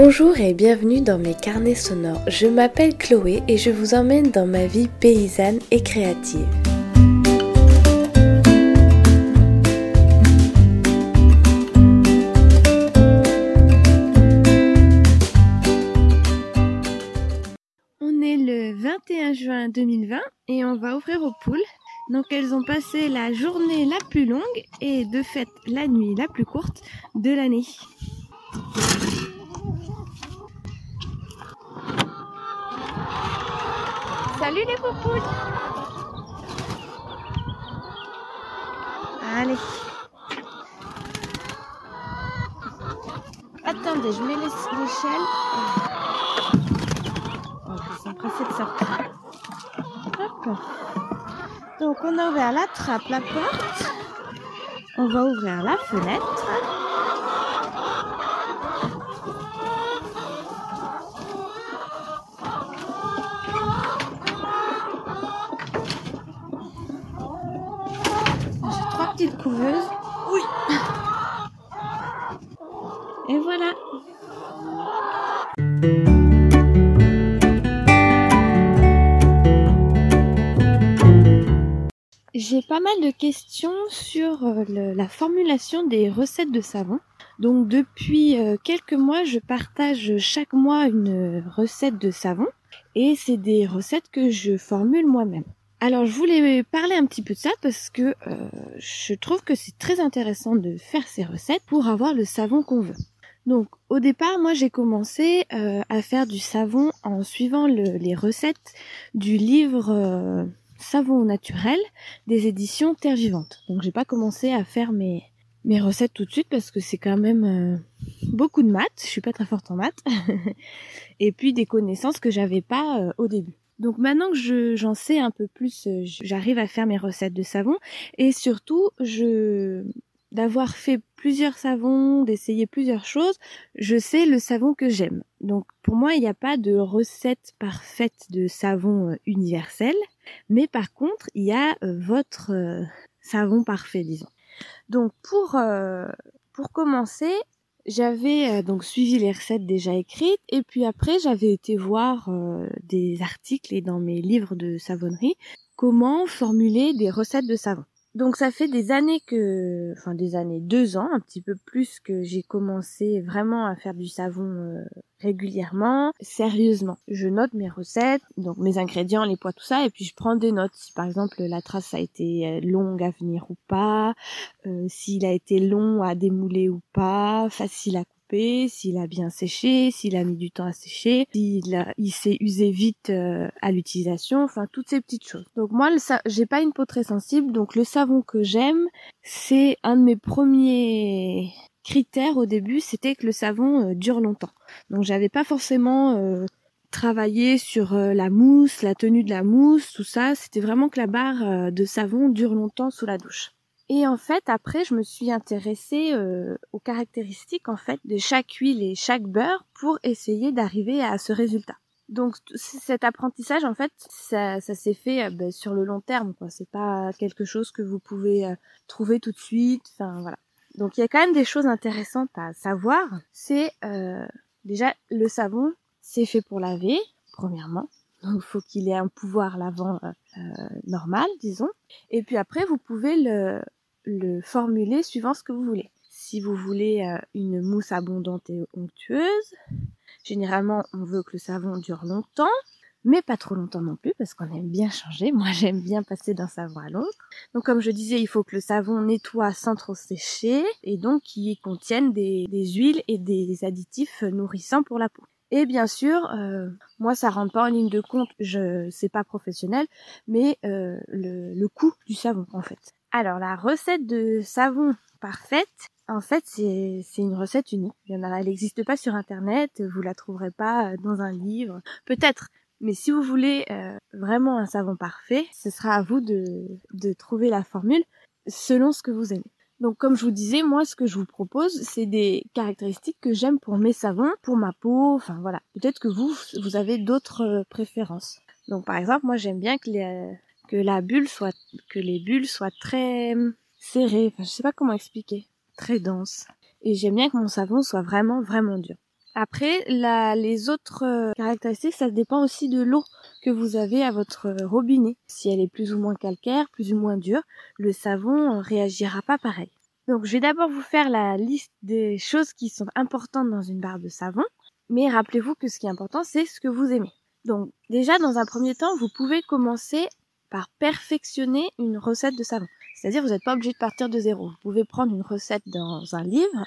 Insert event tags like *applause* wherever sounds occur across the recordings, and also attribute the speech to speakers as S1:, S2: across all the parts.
S1: Bonjour et bienvenue dans mes carnets sonores. Je m'appelle Chloé et je vous emmène dans ma vie paysanne et créative.
S2: On est le 21 juin 2020 et on va ouvrir aux poules. Donc elles ont passé la journée la plus longue et de fait la nuit la plus courte de l'année. Salut les poupoules Allez Attendez, je mets l'échelle. Oh, ils sont pressés de sortir. Hop. Donc on a ouvert la trappe, la porte. On va ouvrir la fenêtre. Oui. Et voilà. J'ai pas mal de questions sur euh, le- la formulation des recettes de savon. Donc depuis euh, quelques mois, je partage chaque mois une recette de savon et c'est des recettes que je formule moi-même. Alors je voulais parler un petit peu de ça parce que euh, je trouve que c'est très intéressant de faire ces recettes pour avoir le savon qu'on veut. Donc au départ, moi j'ai commencé euh, à faire du savon en suivant le- les recettes du livre euh, Savon naturel des éditions Terre Vivante. Donc j'ai pas commencé à faire mes mes recettes tout de suite parce que c'est quand même beaucoup de maths. Je suis pas très forte en maths *laughs* et puis des connaissances que j'avais pas au début. Donc maintenant que je j'en sais un peu plus, euh, j'arrive à faire mes recettes de savon et surtout d'avoir fait plusieurs savons, d'essayer plusieurs choses, je sais le savon que j'aime. Donc pour moi, il n'y a pas de recette parfaite de savon euh, universel, mais par contre, il y a euh, votre savon parfait, disons. Donc pour pour commencer, j'avais euh, donc suivi les recettes déjà écrites et puis après j'avais été voir euh, des articles et dans mes livres de savonnerie comment formuler des recettes de savon. Donc ça fait des années que, enfin des années, deux ans, un petit peu plus que j'ai commencé vraiment à faire du savon euh, régulièrement, sérieusement. Je note mes recettes, donc mes ingrédients, les poids, tout ça, et puis je prends des notes. Si par exemple la trace a été euh, longue à venir ou pas, euh, s'il a été long à démouler ou pas, facile à couper, s'il a bien séché, s'il a mis du temps à sécher, s'il il s'est usé vite euh, à l'utilisation, enfin toutes ces petites choses. Donc moi, le j'ai pas une peau très sensible, donc le savon que j'aime, c'est un de mes premiers critères au début, c'était que le savon euh, dure longtemps. Donc j'avais pas forcément euh, travaillé sur euh, la mousse, la tenue de la mousse, tout ça. C'était vraiment que la barre de savon dure longtemps sous la douche. Et en fait, après, je me suis intéressée euh, aux caractéristiques en fait de chaque huile et chaque beurre pour essayer d'arriver à ce résultat. Donc cet apprentissage, en fait, ça, s'est fait euh, ben, sur le long terme. quoi. C'est pas quelque chose que vous pouvez euh, trouver tout de suite. Enfin voilà. Donc il y a quand même des choses intéressantes à savoir. C'est euh, déjà le savon, c'est fait pour laver, premièrement. Donc il faut qu'il ait un pouvoir lavant euh, normal, disons. Et puis après, vous pouvez le, le formuler suivant ce que vous voulez. Si vous voulez euh, une mousse abondante et onctueuse, généralement on veut que le savon dure longtemps, mais pas trop longtemps non plus parce qu'on aime bien changer. Moi *laughs* j'aime bien passer d'un savon à l'autre. Donc comme je disais, il faut que le savon nettoie sans trop sécher et donc qu'il contienne des, huiles et des additifs nourrissants pour la peau. Et bien sûr, euh, moi ça rentre pas en ligne de compte, je c'est pas professionnel, mais euh, le coût du savon en fait. Alors la recette de savon parfaite, en fait c'est une recette unique. Il y en a, elle n'existe pas sur internet, vous la trouverez pas euh, dans un livre, peut-être. Mais si vous voulez euh, vraiment un savon parfait, ce sera à vous de, de trouver la formule selon ce que vous aimez. Donc comme je vous disais, moi ce que je vous propose, c'est des caractéristiques que j'aime pour mes savons, pour ma peau, enfin voilà. Peut-être que vous, vous avez d'autres euh, préférences. Donc par exemple, moi j'aime bien que, les, que la bulle soit, que les bulles soient très euh, serrées, enfin je sais pas comment expliquer, très denses. Et j'aime bien que mon savon soit vraiment vraiment dur. Après, les autres euh, caractéristiques, ça dépend aussi de l'eau que vous avez à votre robinet. Si elle est plus ou moins calcaire, plus ou moins dure, le savon réagira pas pareil. Donc je vais d'abord vous faire la liste des choses qui sont importantes dans une barre de savon. Mais rappelez-vous que ce qui est important, c'est ce que vous aimez. Donc déjà, dans un premier temps, vous pouvez commencer par perfectionner une recette de savon. C'est-à-dire, vous n'êtes pas obligé de partir de zéro. Vous pouvez prendre une recette dans un livre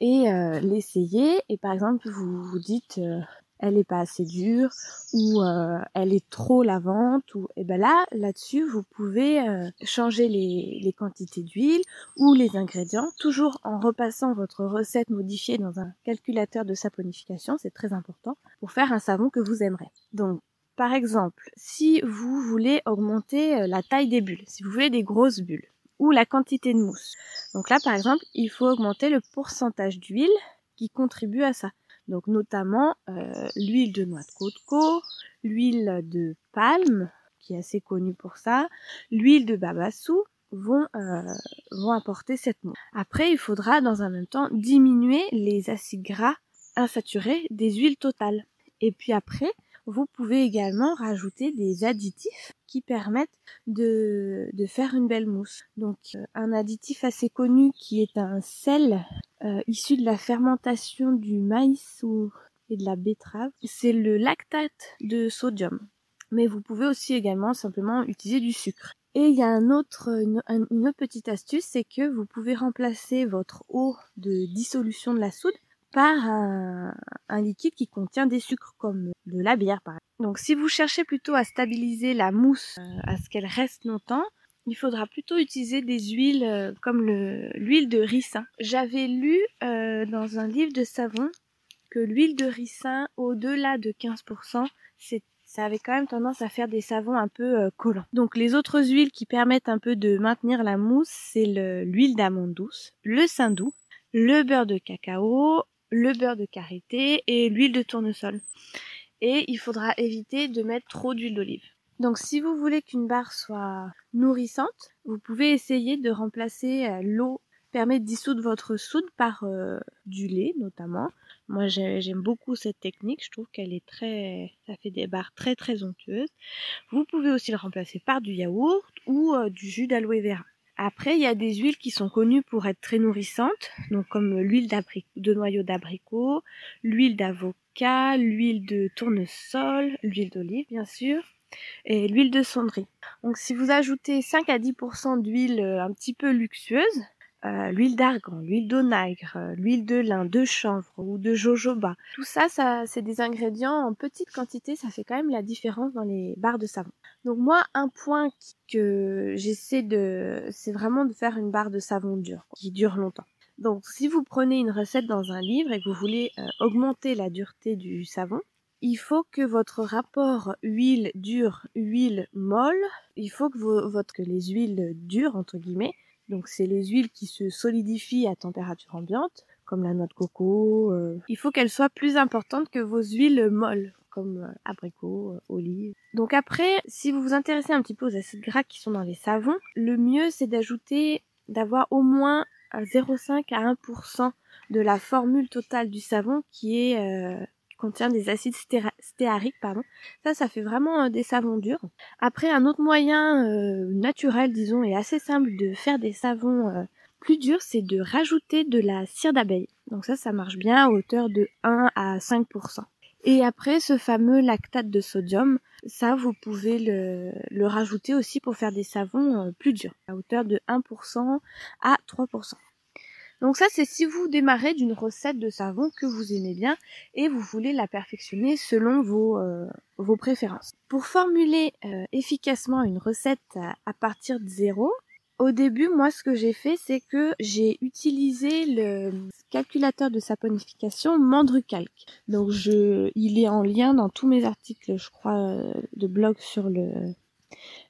S2: et euh, l'essayer. Et par exemple, vous vous dites, euh, elle est pas assez dure ou euh, elle est trop lavante ou et ben là là-dessus vous pouvez changer les, les quantités d'huile ou les ingrédients toujours en repassant votre recette modifiée dans un calculateur de saponification c'est très important pour faire un savon que vous aimerez donc par exemple, si vous voulez augmenter la taille des bulles, si vous voulez des grosses bulles, ou la quantité de mousse. Donc là, par exemple, il faut augmenter le pourcentage d'huile qui contribue à ça. Donc notamment euh, l'huile de noix de coco, l'huile de palme, qui est assez connue pour ça, l'huile de babassou vont, euh, vont apporter cette mousse. Après, il faudra dans un même temps diminuer les acides gras insaturés des huiles totales. Et puis après, vous pouvez également rajouter des additifs qui permettent de, de faire une belle mousse. Donc euh, un additif assez connu qui est un sel euh, issu de la fermentation du maïs ou, et de la betterave, c'est le lactate de sodium. Mais vous pouvez aussi également simplement utiliser du sucre. Et il y a un autre, une, une autre petite astuce, c'est que vous pouvez remplacer votre eau de dissolution de la soude par un, liquide qui contient des sucres comme de la bière par exemple. Donc si vous cherchez plutôt à stabiliser la mousse, euh, à ce qu'elle reste longtemps, il faudra plutôt utiliser des huiles euh, comme l'huile de ricin. J'avais lu euh, dans un livre de savon que l'huile de ricin au-delà de 15%, ça avait quand même tendance à faire des savons un peu collants. Donc les autres huiles qui permettent un peu de maintenir la mousse, c'est l'huile d'amande douce, le saindoux, le beurre de cacao, le beurre de karité et l'huile de tournesol. Et il faudra éviter de mettre trop d'huile d'olive. Donc si vous voulez qu'une barre soit nourrissante, vous pouvez essayer de remplacer euh, l'eau permet de dissoudre votre soude par euh, du lait notamment. Moi j'aime beaucoup cette technique, je trouve qu'elle est très ça fait des barres très très onctueuses. Vous pouvez aussi le remplacer par du yaourt ou euh, du jus d'aloe vera. Après, il y a des huiles qui sont connues pour être très nourrissantes, donc comme l'huile de noyau d'abricot, l'huile d'avocat, l'huile de tournesol, l'huile d'olive bien sûr, et l'huile de cendrie. Donc si vous ajoutez 5 à 10% d'huile euh, un petit peu luxueuse, euh, l'huile d'argan, l'huile d'onagre, euh, l'huile de lin, de chanvre ou de jojoba. Tout ça, ça c'est des ingrédients en petite quantité, ça fait quand même la différence dans les barres de savon. Donc moi, un point que j'essaie de, c'est vraiment de faire une barre de savon dure, qui dure longtemps. Donc si vous prenez une recette dans un livre et que vous voulez euh, augmenter la dureté du savon, il faut que votre rapport huile dure, huile molle, il faut que, votre, que les huiles dures, entre guillemets, donc c'est les huiles qui se solidifient à température ambiante, comme la noix de coco. Euh. Il faut qu'elles soient plus importantes que vos huiles molles, comme euh, abricot, euh, olive. Donc après, si vous vous intéressez un petit peu aux acides gras qui sont dans les savons, le mieux c'est d'ajouter, d'avoir au moins 0,5 à 1% de la formule totale du savon qui est contient des acides stéariques, pardon. Ça, ça fait vraiment euh, des savons durs. Après, un autre moyen euh, naturel, disons, et assez simple de faire des savons euh, plus durs, c'est de rajouter de la cire d'abeille. Donc ça, ça marche bien à hauteur de 1 à 5%. Et après, ce fameux lactate de sodium, ça, vous pouvez le, le rajouter aussi pour faire des savons plus durs, à hauteur de 1% à 3%. Donc ça, c'est si vous démarrez d'une recette de savon que vous aimez bien et vous voulez la perfectionner selon vos, euh, vos préférences. Pour formuler euh, efficacement une recette à, partir de zéro, au début, moi, ce que j'ai fait, c'est que j'ai utilisé le calculateur de saponification Mandrucalc. Donc, je, il est en lien dans tous mes articles, je crois, euh, de blog sur le,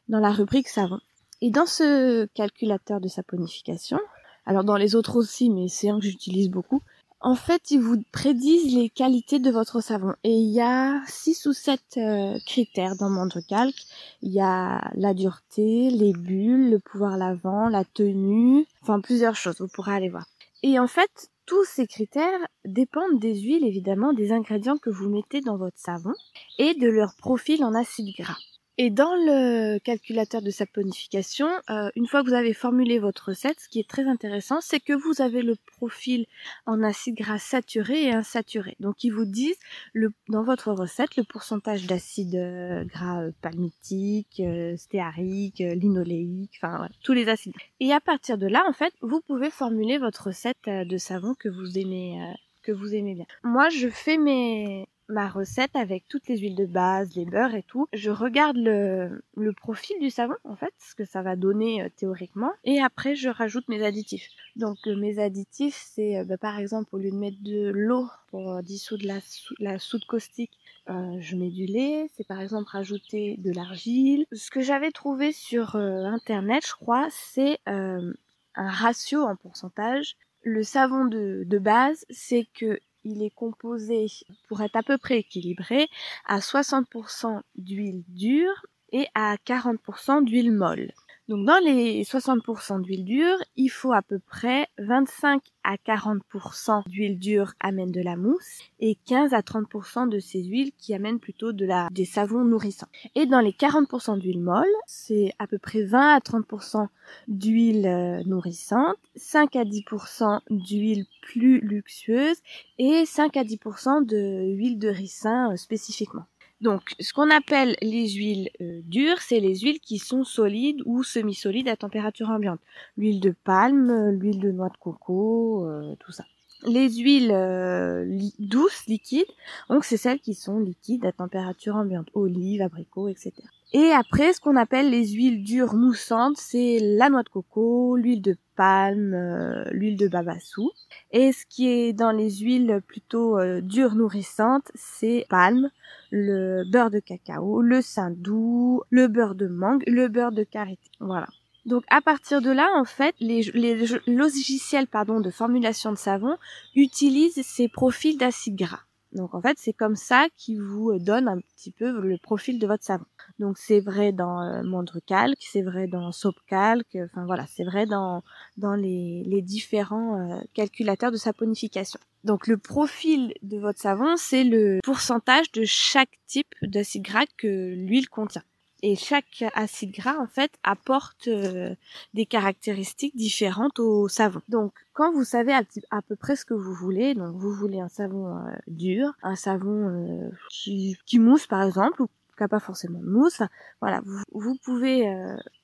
S2: dans la rubrique savon. Et dans ce calculateur de saponification, alors dans les autres aussi, mais c'est un que j'utilise beaucoup. En fait, ils vous prédisent les qualités de votre savon. Et il y a six ou sept euh, critères dans Mandrecalc. Il y a la dureté, les bulles, le pouvoir lavant, la tenue, enfin plusieurs choses, vous pourrez aller voir. Et en fait, tous ces critères dépendent des huiles, évidemment, des ingrédients que vous mettez dans votre savon et de leur profil en acide gras. Et dans le calculateur de saponification, euh, une fois que vous avez formulé votre recette, ce qui est très intéressant, c'est que vous avez le profil en acide gras saturé et insaturé. Donc ils vous disent le, dans votre recette le pourcentage d'acide euh, gras euh, palmitique, stéarique, linoléique, enfin tous les acides. Et à partir de là, en fait, vous pouvez formuler votre recette de savon que vous aimez que vous aimez bien. Moi, je fais mes ma recette avec toutes les huiles de base, les beurres et tout. Je regarde le, le profil du savon en fait, ce que ça va donner euh, théoriquement, et après je rajoute mes additifs. Donc euh, mes additifs, c'est euh, bah, par exemple au lieu de mettre de l'eau pour dissoudre la, la soude caustique, je mets du lait. C'est par exemple rajouter de l'argile. Ce que j'avais trouvé sur internet, je crois, c'est un ratio en pourcentage. Le savon de, de base, c'est que il est composé, pour être à peu près équilibré, à 60% d'huile dure et à 40% d'huile molle. Donc dans les 60% d'huile dure, il faut à peu près 25 à 40% d'huile dure amène de la mousse et 15 à 30% de ces huiles qui amènent plutôt de la, des savons nourrissants. Et dans les 40% d'huile molle, c'est à peu près 20 à 30% d'huile euh, nourrissante, 5 à 10% d'huile plus luxueuse et 5 à 10% de huile de ricin euh, spécifiquement. Donc, ce qu'on appelle les huiles euh, dures, c'est les huiles qui sont solides ou semi-solides à température ambiante. L'huile de palme, euh, l'huile de noix de coco, euh, tout ça. Les huiles douces, liquides, donc c'est celles qui sont liquides à température ambiante, olive, abricot, etc. Et après, ce qu'on appelle les huiles dures moussantes, c'est la noix de coco, l'huile de palme, l'huile de babassou. Et ce qui est dans les huiles plutôt dures nourrissantes, c'est palme, le beurre de cacao, le doux, le beurre de mangue, le beurre de karité. Voilà. Donc à partir de là, en fait, les, logiciels pardon, de formulation de savon utilisent ces profils d'acide gras. Donc en fait, c'est comme ça qu'ils vous donne un petit peu le profil de votre savon. Donc c'est vrai dans euh, Mondre Calc, c'est vrai dans Soap Calc, enfin voilà, c'est vrai dans dans les, les différents euh, calculateurs de saponification. Donc le profil de votre savon, c'est le pourcentage de chaque type d'acide gras que l'huile contient. Et chaque acide gras, en fait, apporte euh, des caractéristiques différentes au savon. Donc, quand vous savez à, peu près ce que vous voulez, donc vous voulez un savon euh, dur, un savon euh, qui, qui, mousse par exemple, ou qui n'a pas forcément de mousse, voilà, vous, vous pouvez,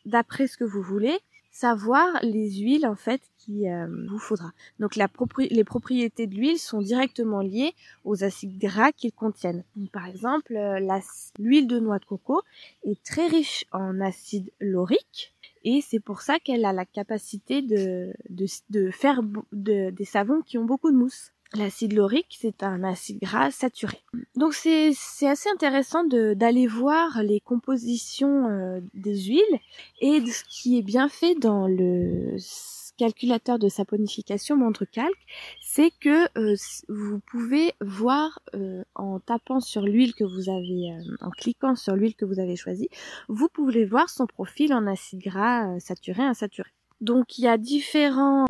S2: d'après ce que vous voulez, savoir les huiles en fait qui euh, vous faudra. Donc la les propriétés de l'huile sont directement liées aux acides gras qu'ils contiennent. par exemple, euh, l'huile de noix de coco est très riche en acide laurique et c'est pour ça qu'elle a la capacité de, de, de faire des savons qui ont beaucoup de mousse. L'acide laurique, c'est un acide gras saturé. Donc c'est assez intéressant d'aller voir les compositions euh, des huiles et ce qui est bien fait dans le calculateur de saponification montre calque, c'est que euh, vous pouvez voir euh, en tapant sur l'huile que vous avez, en cliquant sur l'huile que vous avez choisie, vous pouvez voir son profil en acide gras saturé, insaturé. Donc il y a différents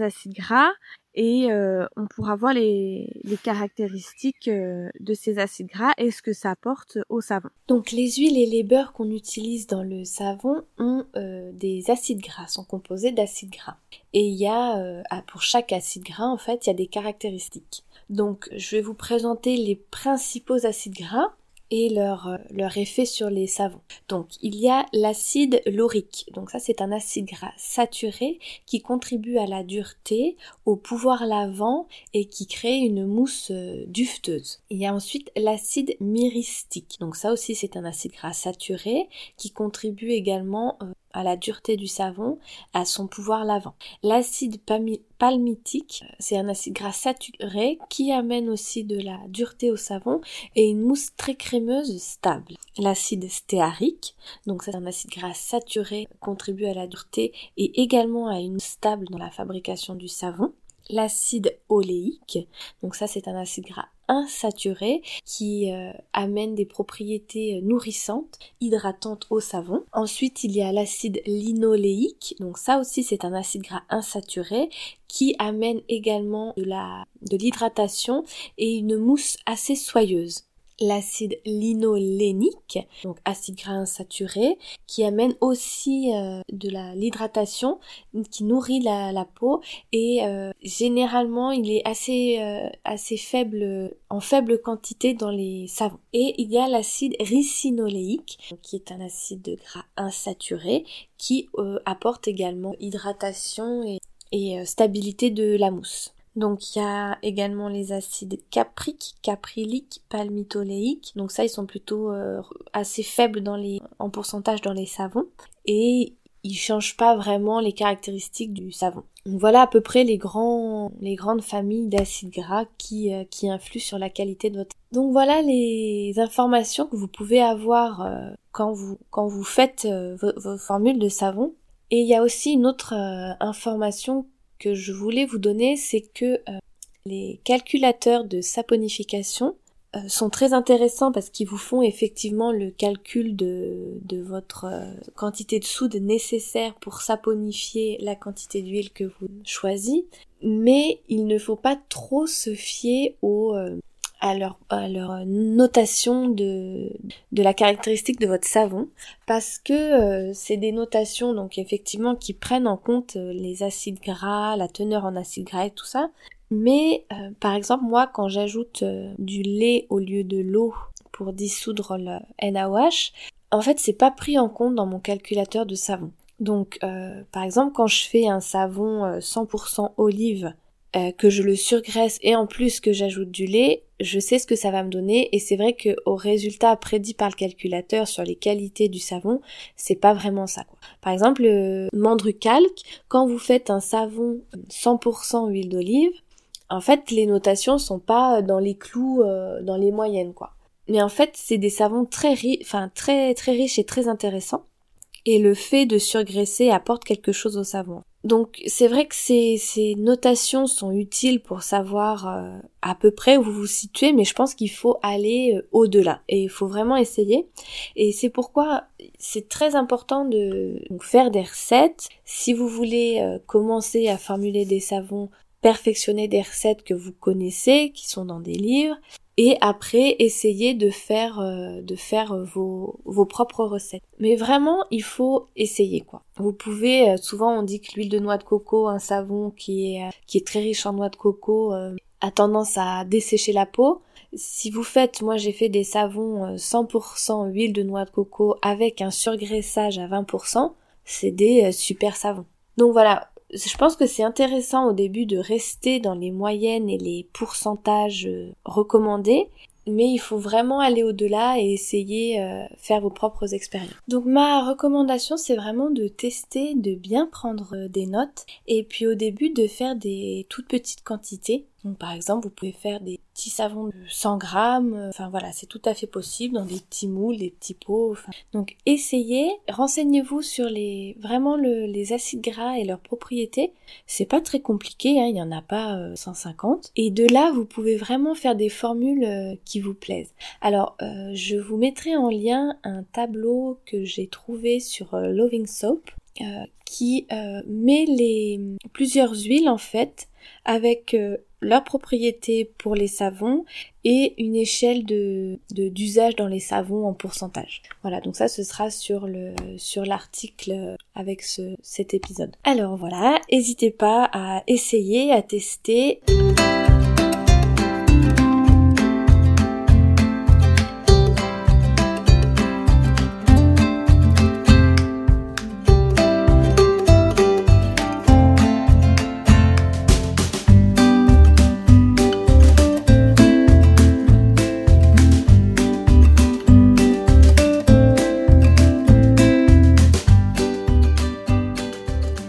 S2: acides gras et euh, on pourra voir les, caractéristiques euh, de ces acides gras et ce que ça apporte au savon.
S1: Donc les huiles et les beurres qu'on utilise dans le savon ont euh, des acides gras, sont composés d'acides gras. Et il y a, pour chaque acide gras en fait, il y a des caractéristiques. Donc je vais vous présenter les principaux acides gras leur, euh, leur effet sur les savons. Donc il y a l'acide laurique. Donc ça c'est un acide gras saturé qui contribue à la dureté, au pouvoir lavant et qui crée une mousse euh, dufteuse. Il y a ensuite l'acide myristique. Donc ça aussi c'est un acide gras saturé qui contribue également euh, à la dureté du savon, à son pouvoir lavant. L'acide palmitique, c'est un acide gras saturé qui amène aussi de la dureté au savon et une mousse très crémeuse stable. L'acide stéarique, donc c'est un acide gras saturé, contribue à la dureté et également à une stable dans la fabrication du savon l'acide oléique. Donc ça c'est un acide gras insaturé qui euh, amène des propriétés nourrissantes, hydratantes au savon. Ensuite, il y a l'acide linoléique, donc ça aussi c'est un acide gras insaturé qui amène également de l'hydratation et une mousse assez soyeuse l'acide linolénique, donc acide gras insaturé, qui amène aussi euh, de la l'hydratation, qui nourrit la, la peau et euh, généralement il est assez euh, assez faible en faible quantité dans les savons. Et il y a l'acide ricinoléique, qui est un acide gras insaturé, qui apporte également hydratation et, et stabilité de la mousse. Donc il y a également les acides capriques, capryliques, palmitoléiques. Donc ça ils sont plutôt euh, assez faibles dans les en pourcentage dans les savons et ils changent pas vraiment les caractéristiques du savon. Donc voilà à peu près les grands les grandes familles d'acides gras qui euh, qui influent sur la qualité de votre. Donc voilà les informations que vous pouvez avoir euh, quand vous quand vous faites vos, formules de savon. Et il y a aussi une autre information que je voulais vous donner, c'est que euh, les calculateurs de saponification euh, sont très intéressants parce qu'ils vous font effectivement le calcul de, de votre euh, quantité de soude nécessaire pour saponifier la quantité d'huile que vous choisissez, mais il ne faut pas trop se fier au à leur, à leur notation de, de la caractéristique de votre savon parce que euh, c'est des notations donc effectivement qui prennent en compte euh, les acides gras, la teneur en acides gras et tout ça. Mais euh, par exemple moi quand j'ajoute du lait au lieu de l'eau pour dissoudre le NaOH, en fait c'est pas pris en compte dans mon calculateur de savon. Donc par exemple quand je fais un savon 100% olive euh, que je le surgraisse et en plus que j'ajoute du lait, je sais ce que ça va me donner et c'est vrai que au résultat prédit par le calculateur sur les qualités du savon, c'est pas vraiment ça. Quoi. Par exemple, le Mandrucalc, quand vous faites un savon 100% huile d'olive, en fait les notations sont pas dans les clous, euh, dans les moyennes quoi. Mais en fait, c'est des savons très riches, enfin très très riches et très intéressants. Et le fait de surgraisser apporte quelque chose au savon. Donc c'est vrai que ces, notations sont utiles pour savoir euh, à peu près où vous vous situez, mais je pense qu'il faut aller euh, au-delà et il faut vraiment essayer. Et c'est pourquoi c'est très important de faire des recettes. Si vous voulez euh, commencer à formuler des savons, perfectionner des recettes que vous connaissez, qui sont dans des livres, et après essayer de faire euh, de faire vos, vos propres recettes. Mais vraiment, il faut essayer quoi. Vous pouvez euh, souvent on dit que l'huile de noix de coco, un savon qui est euh, qui est très riche en noix de coco a tendance à dessécher la peau. Si vous faites, moi j'ai fait des savons 100% huile de noix de coco avec un surgraissage à 20%, c'est des super savons. Donc voilà, je pense que c'est intéressant au début de rester dans les moyennes et les pourcentages euh, recommandés, mais il faut vraiment aller au-delà et essayer euh, faire vos propres expériences. Donc ma recommandation c'est vraiment de tester, de bien prendre euh, des notes et puis au début de faire des toutes petites quantités. Donc par exemple vous pouvez faire des petits savons de 100 grammes. Euh, enfin voilà, c'est tout à fait possible dans des petits moules, des petits pots. Donc essayez, renseignez-vous sur les vraiment les acides gras et leurs propriétés. C'est pas très compliqué, hein, il y en a pas 150. Euh, et de là, vous pouvez vraiment faire des formules euh, qui vous plaisent. Alors, je vous mettrai en lien un tableau que j'ai trouvé sur Loving Soap. qui met les plusieurs huiles en fait avec leurs propriétés pour les savons et une échelle de d'usage dans les savons en pourcentage. Voilà, donc ça ce sera sur le sur l'article avec ce, cet épisode. Alors voilà, n'hésitez pas à essayer, à tester.